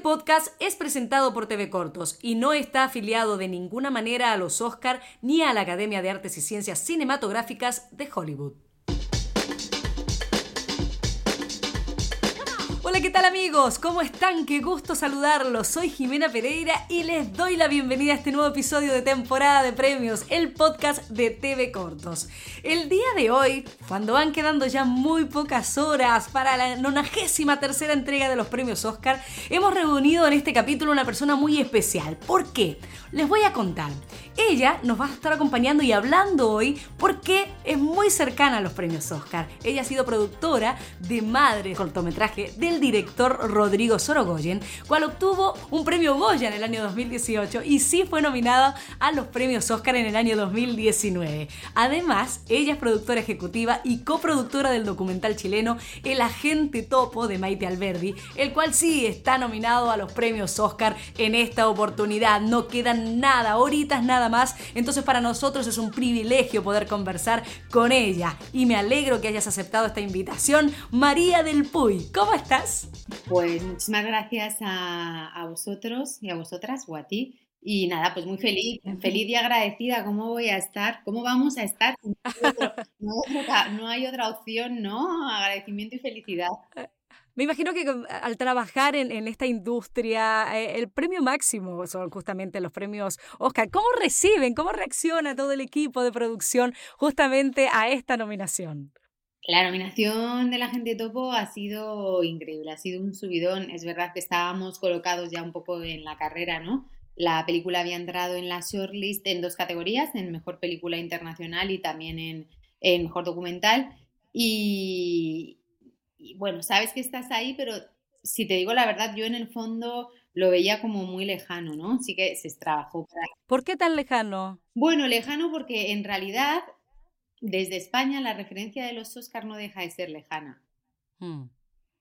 podcast es presentado por TV Cortos y no está afiliado de ninguna manera a los Oscar ni a la Academia de Artes y Ciencias Cinematográficas de Hollywood. ¿Qué tal amigos? ¿Cómo están? Qué gusto saludarlos. Soy Jimena Pereira y les doy la bienvenida a este nuevo episodio de temporada de premios, el podcast de TV Cortos. El día de hoy, cuando van quedando ya muy pocas horas para la 93 tercera entrega de los premios Oscar, hemos reunido en este capítulo una persona muy especial. ¿Por qué? Les voy a contar. Ella nos va a estar acompañando y hablando hoy porque es muy cercana a los premios Oscar. Ella ha sido productora de Madre cortometraje del director Rodrigo Sorogoyen, cual obtuvo un premio Goya en el año 2018 y sí fue nominada a los premios Oscar en el año 2019. Además, ella es productora ejecutiva y coproductora del documental chileno El Agente Topo de Maite Alberdi, el cual sí está nominado a los premios Oscar en esta oportunidad. No quedan nada, horitas nada más, entonces para nosotros es un privilegio poder conversar con ella y me alegro que hayas aceptado esta invitación. María del Puy, ¿cómo estás? Pues muchísimas gracias a, vosotros y a vosotras o a ti. Y nada, pues muy feliz, feliz y agradecida. ¿Cómo voy a estar? ¿Cómo vamos a estar? No hay, otra opción, ¿no? Agradecimiento y felicidad. Me imagino que al trabajar en, en esta industria, eh, el premio máximo son justamente los premios Oscar. ¿Cómo reciben, cómo reacciona todo el equipo de producción justamente a esta nominación? La nominación de la gente topo ha sido increíble, ha sido un subidón. Es verdad que estábamos colocados ya un poco en la carrera, ¿no? La película había entrado en la shortlist en dos categorías, en Mejor Película Internacional y también en, Mejor Documental. Y, bueno, sabes que estás ahí, pero si te digo la verdad, yo en el fondo lo veía como muy lejano, ¿no? Sí que se trabajó para... ¿Por qué tan lejano? Bueno, lejano porque en realidad desde España la referencia de los Oscar no deja de ser lejana. Hmm.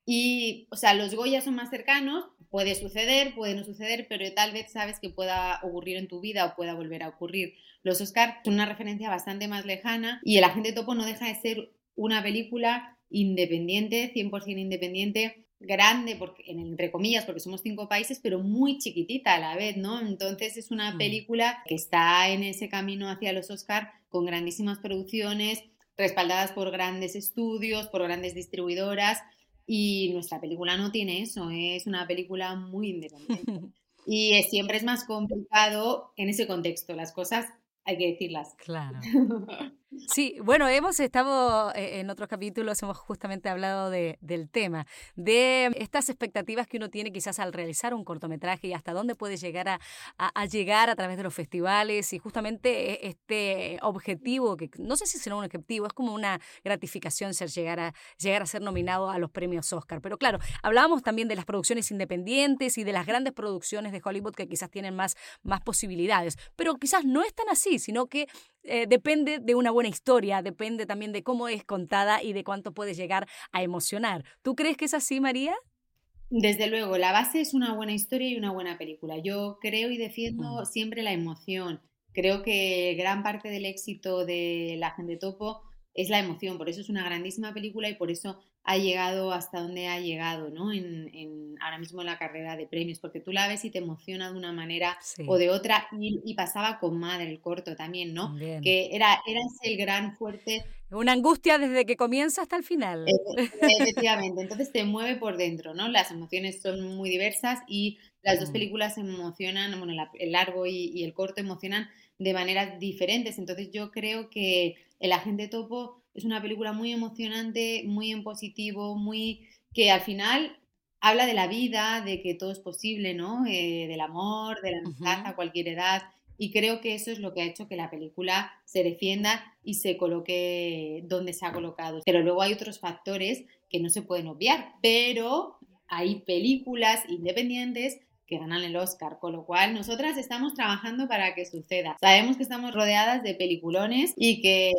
Y, o sea, los Goya son más cercanos, puede suceder, puede no suceder, pero tal vez sabes que pueda ocurrir en tu vida o pueda volver a ocurrir. Los Oscar son una referencia bastante más lejana y El Agente Topo no deja de ser una película independiente, 100% independiente, grande, porque, entre comillas, porque somos cinco países, pero muy chiquitita a la vez, ¿no? Entonces es una hmm. película que está en ese camino hacia los Oscar con grandísimas producciones, respaldadas por grandes estudios, por grandes distribuidoras, y nuestra película no tiene eso, es una película muy independiente. Y siempre es más complicado en ese contexto, las cosas hay que decirlas. Claro. Sí, bueno, hemos estado eh, en otros capítulos, hemos justamente hablado de, del tema, de estas expectativas que uno tiene quizás al realizar un cortometraje y hasta dónde puede llegar a, a, llegar a través de los festivales y justamente e, este objetivo, que no sé si será un objetivo, es como una gratificación ser llegar a, llegar a ser nominado a los premios Oscar. Pero claro, hablábamos también de las producciones independientes y de las grandes producciones de Hollywood que quizás tienen más, más posibilidades, pero quizás no es tan así, sino que eh, depende de una buena historia, depende también de cómo es contada y de cuánto puede llegar a emocionar. ¿Tú crees que es así, María? Desde luego, la base es una buena historia y una buena película. Yo creo y defiendo mm. siempre la emoción. Creo que gran parte del éxito de La Gente Topo es la emoción, por eso es una grandísima película y por eso ha llegado hasta donde ha llegado, ¿no? En, ahora mismo en la carrera de premios, porque tú la ves y te emociona de una manera o de otra, y, pasaba con Madre el corto también, ¿no? Que era, era el gran fuerte. Una angustia desde que comienza hasta el final. Efectivamente, entonces te mueve por dentro, ¿no? Las emociones son muy diversas y las dos mm. películas emocionan, bueno, el largo y, y el corto emocionan de maneras diferentes, entonces yo creo que El Agente Topo es una película muy emocionante, muy en positivo, muy que al final habla de la vida, de que todo es posible, ¿no? Eh, del amor, de la amistad a cualquier edad. Y creo que eso es lo que ha hecho que la película se defienda y se coloque donde se ha colocado. Pero luego hay otros factores que no se pueden obviar, pero hay películas independientes que ganan el Oscar, con lo cual nosotras estamos trabajando para que suceda. Sabemos que estamos rodeadas de peliculones y que,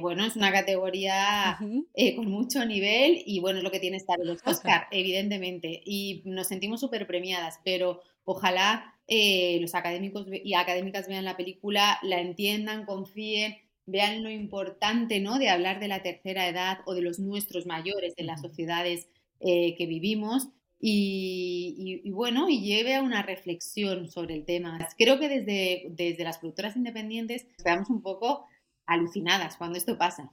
bueno, es una categoría eh, con mucho nivel y, bueno, es lo que tiene estar el Oscar, evidentemente, y nos sentimos súper premiadas, pero ojalá eh, los académicos y académicas vean la película, la entiendan, confíen, vean lo importante, ¿no?, de hablar de la tercera edad o de los nuestros mayores en las sociedades eh, que vivimos y, y, bueno, y lleve a una reflexión sobre el tema. Creo que desde, desde las productoras independientes quedamos un poco alucinadas cuando esto pasa.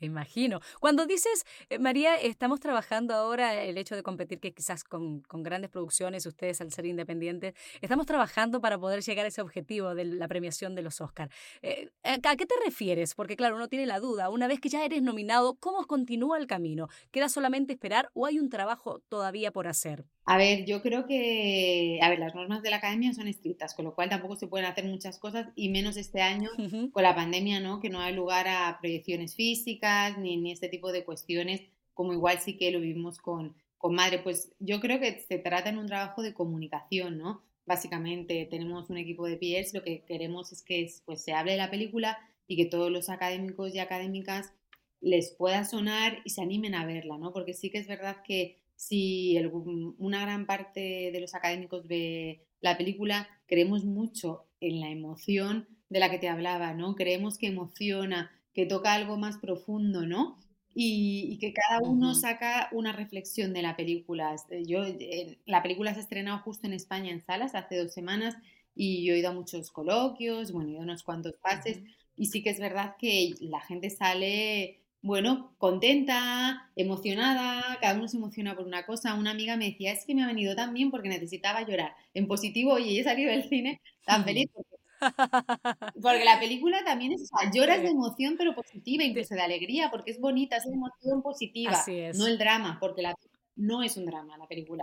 Me imagino. Cuando dices, eh, María, estamos trabajando ahora el hecho de competir que quizás con, grandes producciones, ustedes al ser independientes, estamos trabajando para poder llegar a ese objetivo de la premiación de los Oscars. Eh, ¿A qué te refieres? Porque claro, uno tiene la duda, una vez que ya eres nominado, ¿cómo continúa el camino? ¿Queda solamente esperar o hay un trabajo todavía por hacer? A ver, yo creo que, a ver, las normas de la academia son estrictas, con lo cual tampoco se pueden hacer muchas cosas y menos este año con la pandemia, ¿no? Que no hay lugar a proyecciones físicas ni, ni este tipo de cuestiones, como igual sí que lo vivimos con, con Madre. Pues yo creo que se trata en un trabajo de comunicación, ¿no? Básicamente tenemos un equipo de peers, lo que queremos es que pues, se hable de la película y que todos los académicos y académicas les pueda sonar y se animen a verla, ¿no? Porque sí que es verdad que si una gran parte de los académicos ve la película, creemos mucho en la emoción de la que te hablaba, ¿no? Creemos que emociona, que toca algo más profundo, ¿no? Y, que cada uno saca una reflexión de la película. Este, yo, eh, la película se ha estrenado justo en España en salas hace dos semanas y yo he ido a muchos coloquios, bueno, he ido a unos cuantos pases y sí que es verdad que la gente sale bueno, contenta, emocionada, cada uno se emociona por una cosa. Una amiga me decía, es que me ha venido tan bien porque necesitaba llorar en positivo y he salido del cine tan feliz. Porque, la película también es, o sea, lloras de emoción pero positiva, incluso de alegría, porque es bonita, es emoción positiva, no el drama, porque la, no es un drama la película.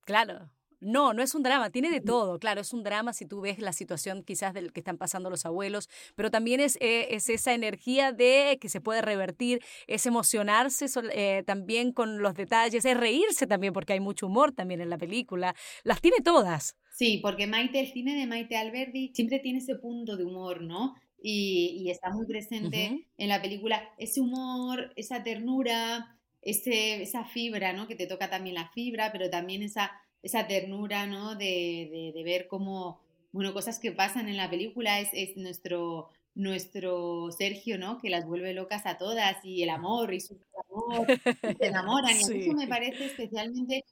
Claro, no, no es un drama, tiene de todo. Claro, es un drama si tú ves la situación quizás del que están pasando los abuelos, pero también es, eh, es esa energía de que se puede revertir, es emocionarse eh, también con los detalles, es reírse también porque hay mucho humor también en la película. Las tiene todas. Sí, porque Maite, el cine de Maite Alberdi siempre tiene ese punto de humor, ¿no? Y, está muy presente en la película ese humor, esa ternura, ese, esa fibra, ¿no? Que te toca también la fibra, pero también esa esa ternura, ¿no? De, de, ver cómo, bueno, cosas que pasan en la película, es, es, nuestro, nuestro Sergio, ¿no? Que las vuelve locas a todas y el amor y su amor, se enamoran. Y a mí eso me parece especialmente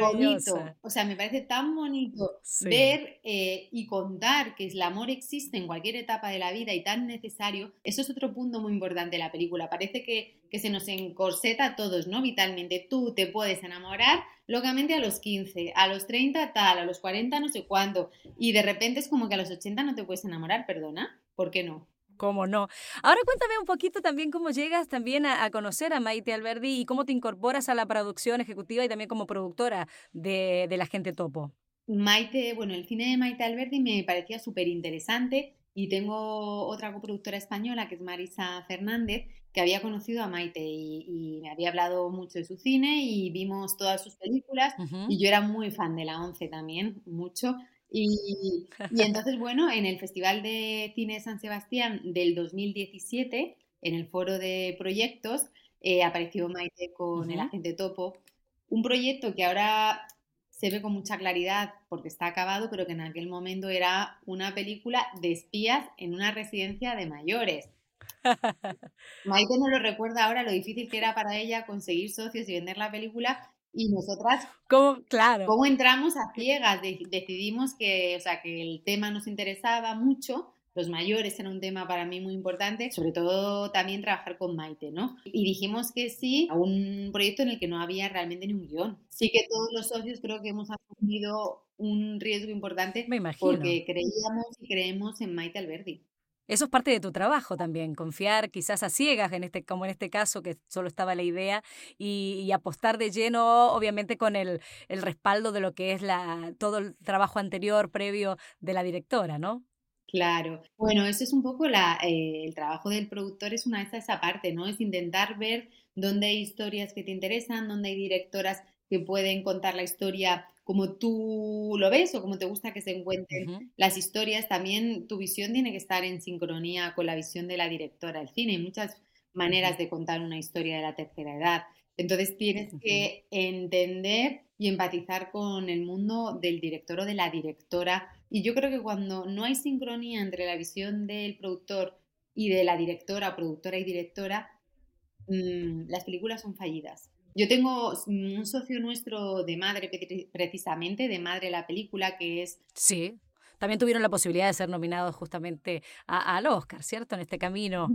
bonito. O sea, me parece tan bonito ver eh, y contar que el amor existe en cualquier etapa de la vida y tan necesario. Eso es otro punto muy importante de la película. Parece que, que se nos encorseta a todos, ¿no? Vitalmente. Tú te puedes enamorar locamente a los 15, a los 30 tal, a los 40 no sé cuándo. Y de repente es como que a los 80 no te puedes enamorar, perdona. ¿Por qué no? Cómo no. Ahora cuéntame un poquito también cómo llegas también a, conocer a Maite Alberdi y cómo te incorporas a la producción ejecutiva y también como productora de, de La Gente Topo. Maite, bueno, el cine de Maite Alberdi me parecía súper interesante y tengo otra coproductora española que es Marisa Fernández que había conocido a Maite y, me había hablado mucho de su cine y vimos todas sus películas y yo era muy fan de la Once también, mucho. Y, entonces, bueno, en el Festival de Cine San Sebastián del 2017, en el foro de proyectos, eh, apareció Maite con el agente Topo, un proyecto que ahora se ve con mucha claridad porque está acabado, pero que en aquel momento era una película de espías en una residencia de mayores. Maite no lo recuerda ahora lo difícil que era para ella conseguir socios y vender la película y nosotras, ¿Cómo, claro. ¿cómo entramos a ciegas? decidimos que, o sea, que el tema nos interesaba mucho, los mayores era un tema para mí muy importante, sobre todo también trabajar con Maite, ¿no? Y dijimos que sí a un proyecto en el que no había realmente ni un guion. Sí que todos los socios creo que hemos asumido un riesgo importante Me imagino. porque creíamos y creemos en Maite Alberdi. Eso es parte de tu trabajo también, confiar quizás a ciegas, en este, como en este caso, que solo estaba la idea, y, apostar de lleno, obviamente, con el, respaldo de lo que es la, todo el trabajo anterior, previo de la directora, ¿no? Claro. Bueno, eso es un poco la, eh, el trabajo del productor, es una vez esa parte, ¿no? Es intentar ver dónde hay historias que te interesan, dónde hay directoras que pueden contar la historia como tú lo ves o como te gusta que se encuentren las historias, también tu visión tiene que estar en sincronía con la visión de la directora del cine. Hay muchas maneras de contar una historia de la tercera edad. Entonces tienes que entender y empatizar con el mundo del director o de la directora. Y yo creo que cuando no hay sincronía entre la visión del productor y de la directora, productora y directora, mm, las películas son fallidas. Yo tengo un socio nuestro de madre, precisamente, de madre la película, que es... Sí también tuvieron la posibilidad de ser nominados justamente al Oscar, ¿cierto? En este camino,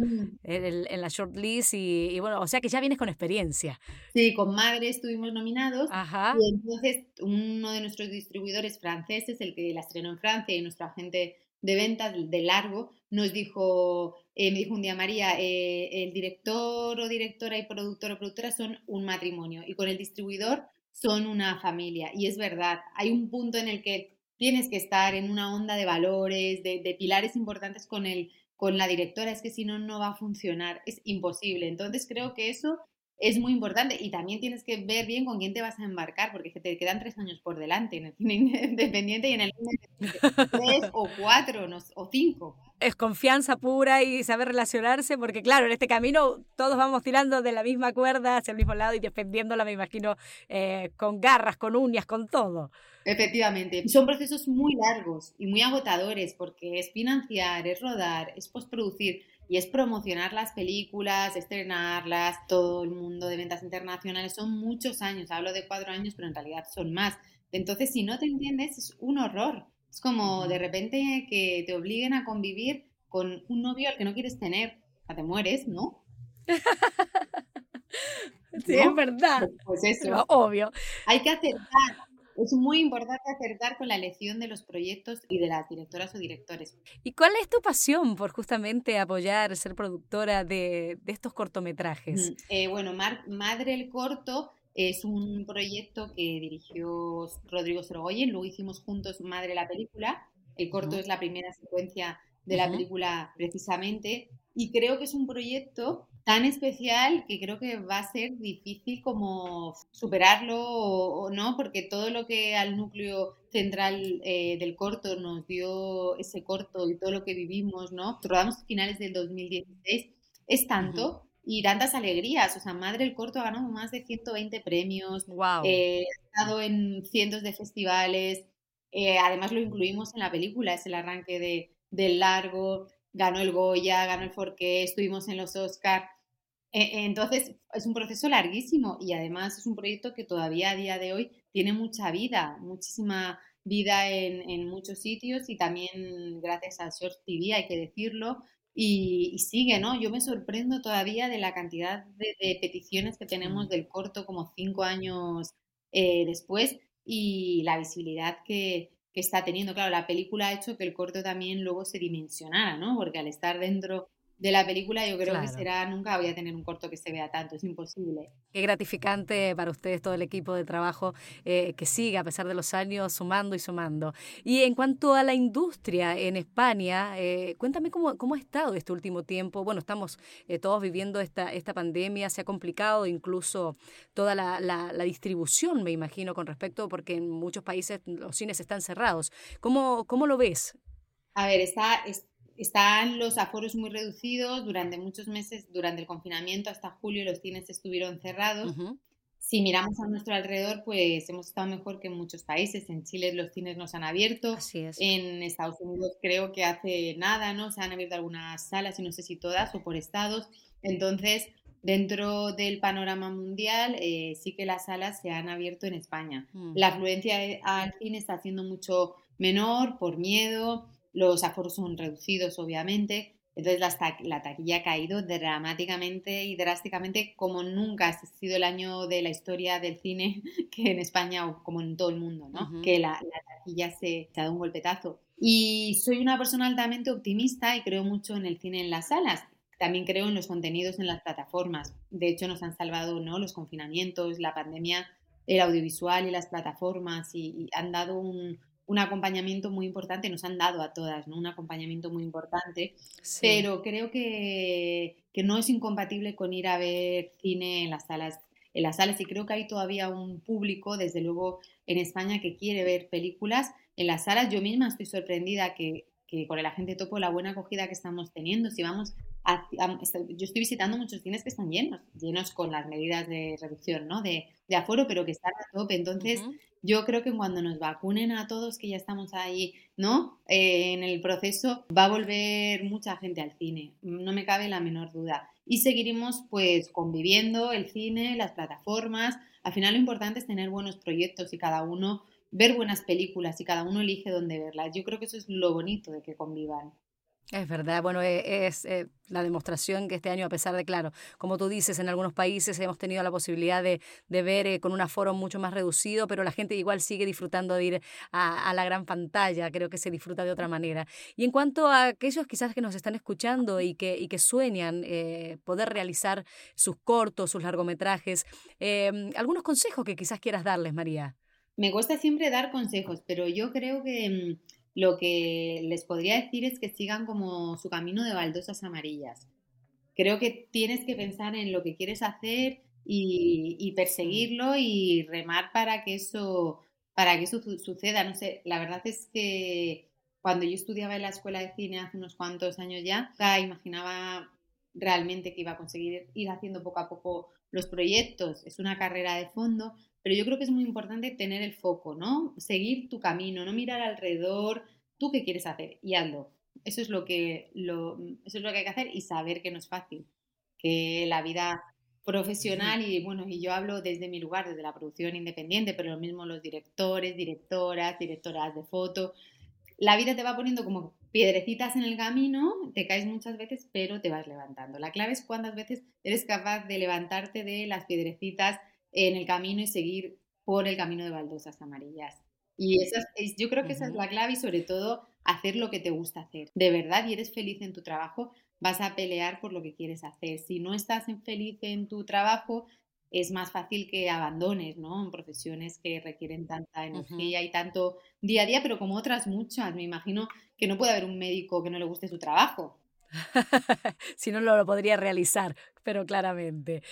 en, la shortlist y, y, bueno, o sea que ya vienes con experiencia. Sí, con Madre estuvimos nominados Ajá. y entonces uno de nuestros distribuidores franceses, el que la estrenó en Francia y nuestro agente de ventas de largo, nos dijo, eh, me dijo un día María, eh, el director o directora y productor o productora son un matrimonio y con el distribuidor son una familia. Y es verdad, hay un punto en el que tienes que estar en una onda de valores, de, pilares importantes con, el, con la directora, es que si no, no va a funcionar, es imposible. Entonces creo que eso es muy importante y también tienes que ver bien con quién te vas a embarcar, porque te quedan tres años por delante en el cine independiente y en el cine tres o cuatro o cinco. Es confianza pura y saber relacionarse, porque claro, en este camino todos vamos tirando de la misma cuerda hacia el mismo lado y defendiéndola, me imagino, eh, con garras, con uñas, con todo. Efectivamente, son procesos muy largos y muy agotadores porque es financiar, es rodar, es postproducir y es promocionar las películas, estrenarlas, todo el mundo de ventas internacionales. Son muchos años, hablo de cuatro años, pero en realidad son más. Entonces, si no te entiendes, es un horror. Es como de repente que te obliguen a convivir con un novio al que no quieres tener. O sea, te mueres, ¿no? sí, es verdad. Pues eso. obvio. Hay que aceptar es muy importante acertar con la elección de los proyectos y de las directoras o directores. ¿Y cuál es tu pasión por justamente apoyar, ser productora de, estos cortometrajes? Mm, eh, bueno, Madre el Corto es un proyecto que dirigió Rodrigo Sorogoyen, luego hicimos juntos Madre la película. El corto es la primera secuencia de la película precisamente y creo que es un proyecto tan especial que creo que va a ser difícil como superarlo o, no, porque todo lo que al núcleo central eh, del corto nos dio ese corto y todo lo que vivimos, ¿no? Rodamos finales del 2016, es tanto. Y tantas alegrías, o sea, Madre el Corto ha ganado más de 120 premios, wow. Eh, ha estado en cientos de festivales, eh, además lo incluimos en la película, es el arranque de, del largo, ganó el Goya, ganó el Forqué, estuvimos en los Oscar. E, entonces, es un proceso larguísimo y además es un proyecto que todavía a día de hoy tiene mucha vida, muchísima vida en, muchos sitios y también gracias a Short TV, hay que decirlo, y, sigue, ¿no? Yo me sorprendo todavía de la cantidad de, peticiones que tenemos del corto como cinco años eh, después y la visibilidad que, que está teniendo. Claro, la película ha hecho que el corto también luego se dimensionara, ¿no? Porque al estar dentro de la película, yo creo que será, nunca voy a tener un corto que se vea tanto, es imposible. Qué gratificante para ustedes todo el equipo de trabajo eh, que siga a pesar de los años sumando y sumando. Y en cuanto a la industria en España, eh, cuéntame cómo, cómo ha estado este último tiempo. Bueno, estamos eh, todos viviendo esta, esta pandemia, se ha complicado incluso toda la, la, distribución, me imagino, con respecto, porque en muchos países los cines están cerrados. ¿Cómo, cómo lo ves? A ver, está, están los aforos muy reducidos durante muchos meses, durante el confinamiento hasta julio los cines estuvieron cerrados. Si miramos a nuestro alrededor, pues hemos estado mejor que en muchos países. En Chile los cines nos han abierto. En Estados Unidos creo que hace nada, ¿no? Se han abierto algunas salas y no sé si todas o por estados. Entonces, dentro del panorama mundial, eh, sí que las salas se han abierto en España. Mm. La afluencia al cine está siendo mucho menor por miedo los aforos son reducidos, obviamente, entonces la, taquilla ha caído dramáticamente y drásticamente como nunca ha sido el año de la historia del cine que en España o como en todo el mundo, ¿no? Que la, taquilla se, ha dado un golpetazo. Y soy una persona altamente optimista y creo mucho en el cine en las salas. También creo en los contenidos en las plataformas. De hecho, nos han salvado ¿no? los confinamientos, la pandemia, el audiovisual y las plataformas y han dado un, un acompañamiento muy importante, nos han dado a todas, ¿no? Un acompañamiento muy importante, pero creo que, que, no es incompatible con ir a ver cine en las salas en las salas y creo que hay todavía un público, desde luego en España, que quiere ver películas en las salas. Yo misma estoy sorprendida que, que con el agente topo la buena acogida que estamos teniendo. Si vamos yo estoy visitando muchos cines que están llenos, llenos con las medidas de reducción, ¿no? De, de aforo, pero que están a tope. Entonces, yo creo que cuando nos vacunen a todos, que ya estamos ahí, ¿no? Eh, en el proceso, va a volver mucha gente al cine, no me cabe la menor duda. y seguiremos pues conviviendo, el cine, las plataformas. Al final lo importante es tener buenos proyectos y cada uno ver buenas películas y cada uno elige dónde verlas. Yo creo que eso es lo bonito de que convivan. Es verdad, bueno, e, es, eh, la demostración que este año, a pesar de, claro, como tú dices, en algunos países hemos tenido la posibilidad de, ver eh, con un aforo mucho más reducido, pero la gente igual sigue disfrutando de ir a, la gran pantalla, creo que se disfruta de otra manera. Y en cuanto a aquellos quizás que nos están escuchando y que, sueñan eh, poder realizar sus cortos, sus largometrajes, algunos consejos que quizás quieras darles, María. Me cuesta siempre dar consejos, pero yo creo que mm, lo que les podría decir es que sigan como su camino de baldosas amarillas. Creo que tienes que pensar en lo que quieres hacer y, perseguirlo y remar para que eso para que eso suceda. No sé, la verdad es que cuando yo estudiaba en la escuela de cine hace unos cuantos años ya, imaginaba realmente que iba a conseguir ir haciendo poco a poco los proyectos. Es una carrera de fondo, pero yo creo que es muy importante tener el foco, ¿no? Seguir tu camino, no mirar alrededor, tú qué quieres hacer y hazlo. Eso es lo que, lo, eso es lo que hay que hacer y saber que no es fácil, que la vida profesional y bueno, y yo hablo desde mi lugar, desde la producción independiente, pero lo mismo los directores, directoras, directoras de foto. La vida te va poniendo como piedrecitas en el camino, te caes muchas veces, pero te vas levantando. La clave es cuántas veces eres capaz de levantarte de las piedrecitas en el camino y seguir por el camino de baldosas amarillas. Y esa yo creo que esa es la clave y sobre todo hacer lo que te gusta hacer. De verdad, y eres feliz en tu trabajo, vas a pelear por lo que quieres hacer. Si no estás feliz en tu trabajo, es más fácil que abandones, ¿no? En profesiones que requieren tanta energía y tanto día a día, pero como otras muchas. Me imagino que no puede haber un médico que no le guste su trabajo. si no, lo podría realizar, pero claramente.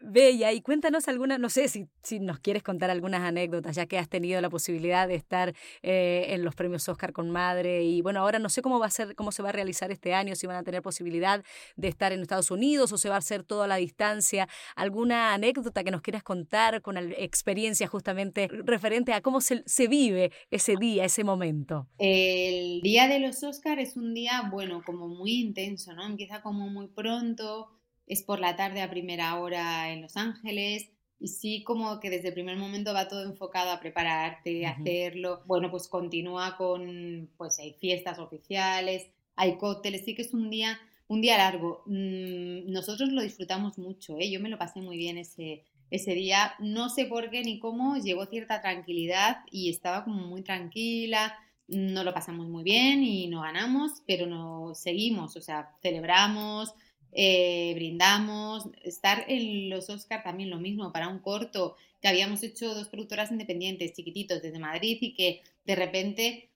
Bella, y cuéntanos alguna, no sé si, si nos quieres contar algunas anécdotas, ya que has tenido la posibilidad de estar eh, en los premios Oscar con Madre, y bueno, ahora no sé cómo va a ser, cómo se va a realizar este año, si van a tener posibilidad de estar en Estados Unidos o se va a hacer toda la distancia. ¿Alguna anécdota que nos quieras contar con experiencia justamente referente a cómo se, se vive ese día, ese momento? El día de los Oscar es un día, bueno, como muy intenso, ¿no? Empieza como muy pronto es por la tarde a primera hora en Los Ángeles. Y sí, como que desde el primer momento va todo enfocado a prepararte, a hacerlo. Bueno, pues continúa con, pues hay fiestas oficiales, hay cócteles, sí que es un día, un día largo. Mm, nosotros lo disfrutamos mucho, ¿eh? yo me lo pasé muy bien ese, ese día. No sé por qué ni cómo, llegó cierta tranquilidad y estaba como muy tranquila. No lo pasamos muy bien y no ganamos, pero no seguimos, o sea, celebramos, eh, brindamos. Estar en los Oscar también lo mismo, para un corto que habíamos hecho dos productoras independientes, chiquititos, desde Madrid y que de repente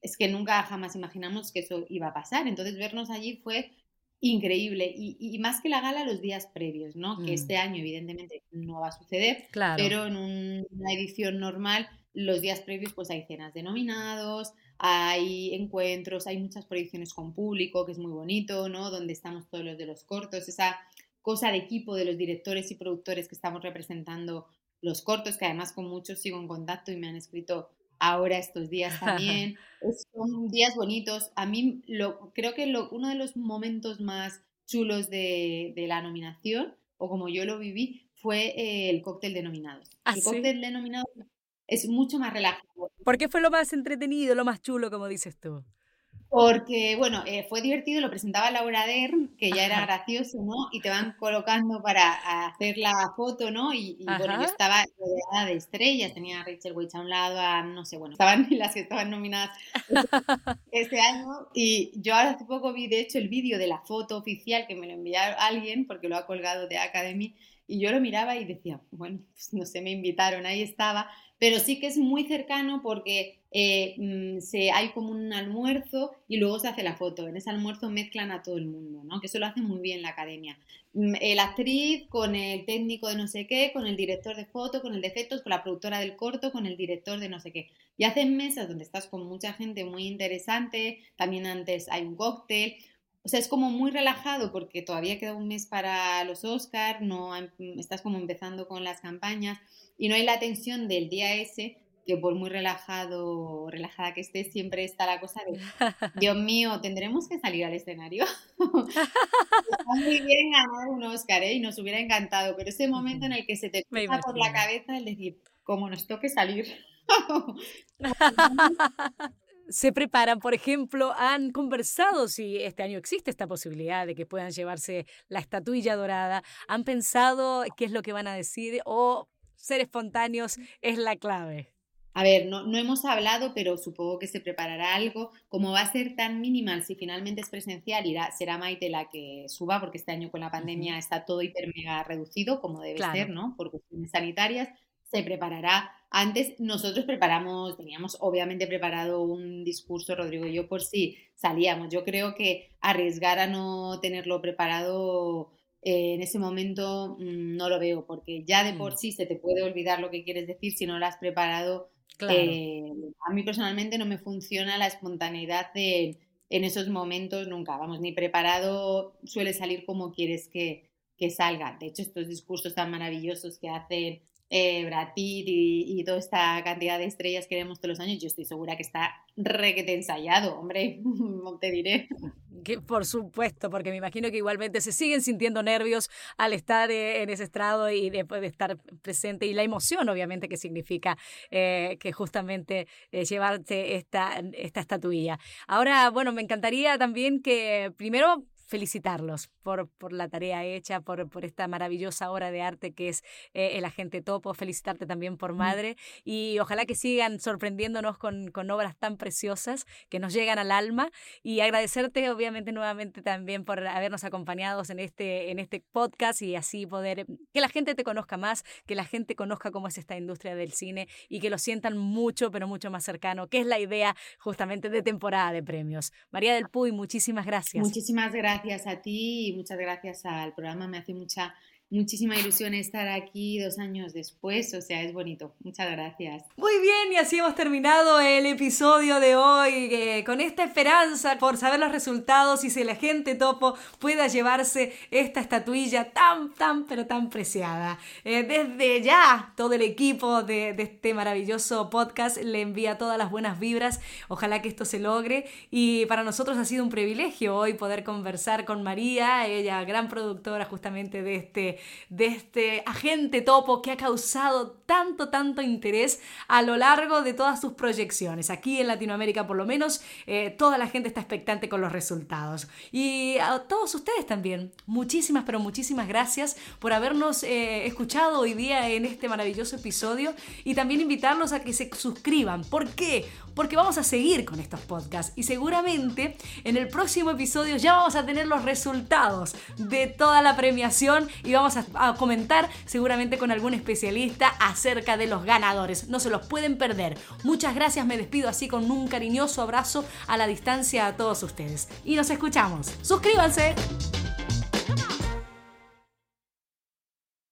es que nunca jamás imaginamos que eso iba a pasar. Entonces vernos allí fue increíble y, más que la gala los días previos, ¿no? Que este mm. año evidentemente no va a suceder, pero en una edición normal los días previos pues hay cenas de nominados, hay encuentros, hay muchas proyecciones con público, que es muy bonito, ¿no? Donde estamos todos los de los cortos, esa cosa de equipo de los directores y productores que estamos representando los cortos, que además con muchos sigo en contacto y me han escrito ahora estos días también. Son días bonitos. A mí lo, creo que lo, uno de los momentos más chulos de, de, la nominación, o como yo lo viví, fue el cóctel de nominados. ¿Ah, el cóctel de nominados es mucho más relajado. ¿Por qué fue lo más entretenido, lo más chulo, como dices tú? Porque, bueno, eh, fue divertido, lo presentaba Laura Dern, que ya era gracioso, ¿no? Y te van colocando para hacer la foto, ¿no? Y, bueno, yo estaba rodeada de estrellas, tenía a Rachel Weisz a un lado, a, no sé, bueno, estaban las que estaban nominadas ese año. Y yo ahora hace poco vi, de hecho, el vídeo de la foto oficial que me lo envió alguien, porque lo ha colgado de Academy, y yo lo miraba y decía, bueno, pues no sé, me invitaron, ahí estaba, pero sí que es muy cercano porque eh, mm, se, hay como un almuerzo y luego se hace la foto. En ese almuerzo mezclan a todo el mundo, ¿no? Que eso lo hace muy bien la academia. Mm, el actriz con el técnico de no sé qué, con el director de foto, con el de efectos, con la productora del corto, con el director de no sé qué. Y hacen mesas donde estás con mucha gente muy interesante, también antes hay un cóctel. O sea, es como muy relajado porque todavía queda un mes para los Oscars, no estás como empezando con las campañas y no hay la tensión del día ese, que por muy relajado o relajada que estés, siempre está la cosa de, Dios mío, ¿tendremos que salir al escenario? está muy bien ganar un Oscar, ¿eh? Y nos hubiera encantado, pero ese momento en el que se te pasa por la cabeza el decir, como nos toque salir. se preparan, por ejemplo, han conversado si este año existe esta posibilidad de que puedan llevarse la estatuilla dorada, han pensado qué es lo que van a decir o ser espontáneos es la clave. A ver, no, no hemos hablado, pero supongo que se preparará algo. Como va a ser tan minimal, si finalmente es presencial, irá, será Maite la que suba, porque este año con la pandemia está todo hiper mega reducido, como debe ser, ¿no? Por cuestiones sanitarias. Se preparará antes nosotros preparamos, teníamos obviamente preparado un discurso, Rodrigo y yo, por si salíamos. Yo creo que arriesgar a no tenerlo preparado eh, en ese momento mm, no lo veo, porque ya de por mm. sí se te puede olvidar lo que quieres decir si no lo has preparado. Eh, a mí personalmente no me funciona la espontaneidad de, en esos momentos nunca, vamos, ni preparado suele salir como quieres que, que salga. De hecho, estos discursos tan maravillosos que hacen eh, Pitt y, toda esta cantidad de estrellas que vemos todos los años, yo estoy segura que está requete ensayado, hombre, te diré. Que, por supuesto, porque me imagino que igualmente se siguen sintiendo nervios al estar eh, en ese estrado y después de estar presente y la emoción obviamente que significa eh, que justamente eh, llevarte esta, esta estatuilla. Ahora, bueno, me encantaría también que primero felicitarlos por, por la tarea hecha, por, por, esta maravillosa obra de arte que es eh, El Agente Topo, felicitarte también por Madre y ojalá que sigan sorprendiéndonos con, con, obras tan preciosas que nos llegan al alma y agradecerte obviamente nuevamente también por habernos acompañado en este, en este podcast y así poder que la gente te conozca más, que la gente conozca cómo es esta industria del cine y que lo sientan mucho, pero mucho más cercano, que es la idea justamente de temporada de premios. María del Puy, muchísimas gracias. Muchísimas gracias a ti y muchas gracias al programa. Me hace mucha muchísima ilusión estar aquí dos años después, o sea, es bonito. Muchas gracias. Muy bien, y así hemos terminado el episodio de hoy, eh, con esta esperanza por saber los resultados y si la gente topo pueda llevarse esta estatuilla tan, tan, pero tan preciada. Eh, desde ya, todo el equipo de, de este maravilloso podcast le envía todas las buenas vibras. Ojalá que esto se logre. Y para nosotros ha sido un privilegio hoy poder conversar con María, ella gran productora justamente de este de este agente topo que ha causado tanto, tanto interés a lo largo de todas sus proyecciones. Aquí en Latinoamérica por lo menos eh, toda la gente está expectante con los resultados. Y a todos ustedes también, muchísimas, pero muchísimas gracias por habernos eh, escuchado hoy día en este maravilloso episodio y también invitarlos a que se suscriban. ¿Por qué? Porque vamos a seguir con estos podcasts y seguramente en el próximo episodio ya vamos a tener los resultados de toda la premiación y vamos a, comentar seguramente con algún especialista acerca de los ganadores. No se los pueden perder. Muchas gracias, me despido así con un cariñoso abrazo a la distancia a todos ustedes y nos escuchamos. Suscríbanse.